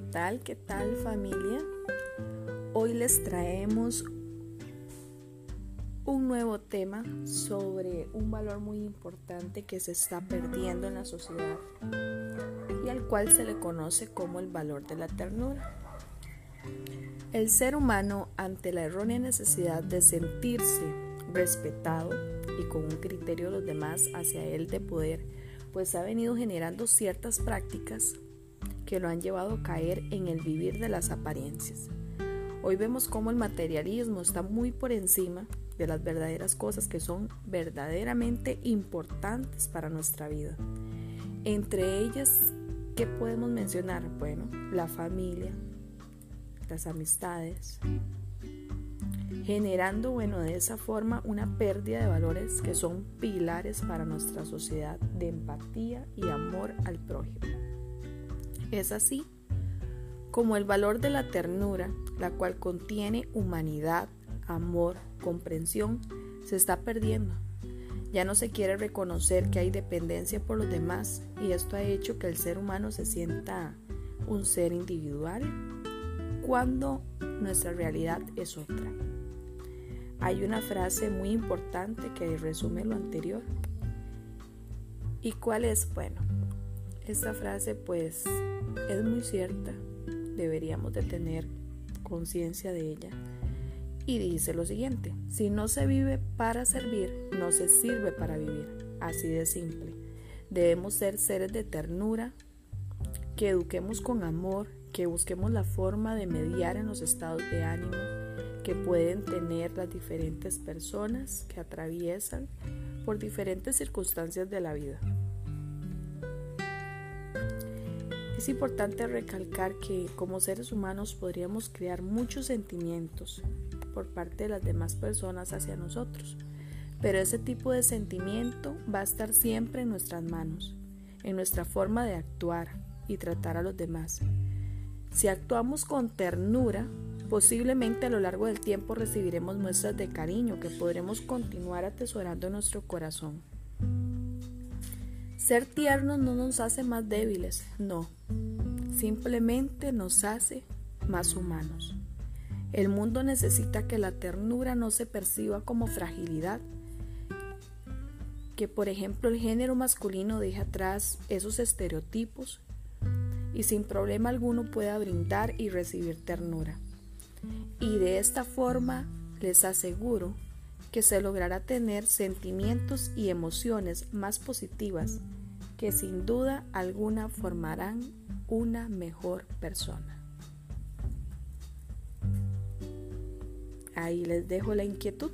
tal? ¿Qué tal familia? Hoy les traemos un nuevo tema sobre un valor muy importante que se está perdiendo en la sociedad y al cual se le conoce como el valor de la ternura. El ser humano ante la errónea necesidad de sentirse respetado y con un criterio de los demás hacia él de poder, pues ha venido generando ciertas prácticas que lo han llevado a caer en el vivir de las apariencias. Hoy vemos cómo el materialismo está muy por encima de las verdaderas cosas que son verdaderamente importantes para nuestra vida. Entre ellas, ¿qué podemos mencionar? Bueno, la familia, las amistades, generando, bueno, de esa forma una pérdida de valores que son pilares para nuestra sociedad de empatía y amor al prójimo. Es así como el valor de la ternura, la cual contiene humanidad, amor, comprensión, se está perdiendo. Ya no se quiere reconocer que hay dependencia por los demás y esto ha hecho que el ser humano se sienta un ser individual cuando nuestra realidad es otra. Hay una frase muy importante que resume lo anterior. ¿Y cuál es? Bueno, esta frase pues es muy cierta, deberíamos de tener conciencia de ella. Y dice lo siguiente, si no se vive para servir, no se sirve para vivir. Así de simple. Debemos ser seres de ternura, que eduquemos con amor, que busquemos la forma de mediar en los estados de ánimo que pueden tener las diferentes personas que atraviesan por diferentes circunstancias de la vida. Es importante recalcar que como seres humanos podríamos crear muchos sentimientos por parte de las demás personas hacia nosotros, pero ese tipo de sentimiento va a estar siempre en nuestras manos, en nuestra forma de actuar y tratar a los demás. Si actuamos con ternura, posiblemente a lo largo del tiempo recibiremos muestras de cariño que podremos continuar atesorando en nuestro corazón. Ser tiernos no nos hace más débiles, no, simplemente nos hace más humanos. El mundo necesita que la ternura no se perciba como fragilidad, que por ejemplo el género masculino deje atrás esos estereotipos y sin problema alguno pueda brindar y recibir ternura. Y de esta forma les aseguro que se logrará tener sentimientos y emociones más positivas que sin duda alguna formarán una mejor persona. Ahí les dejo la inquietud.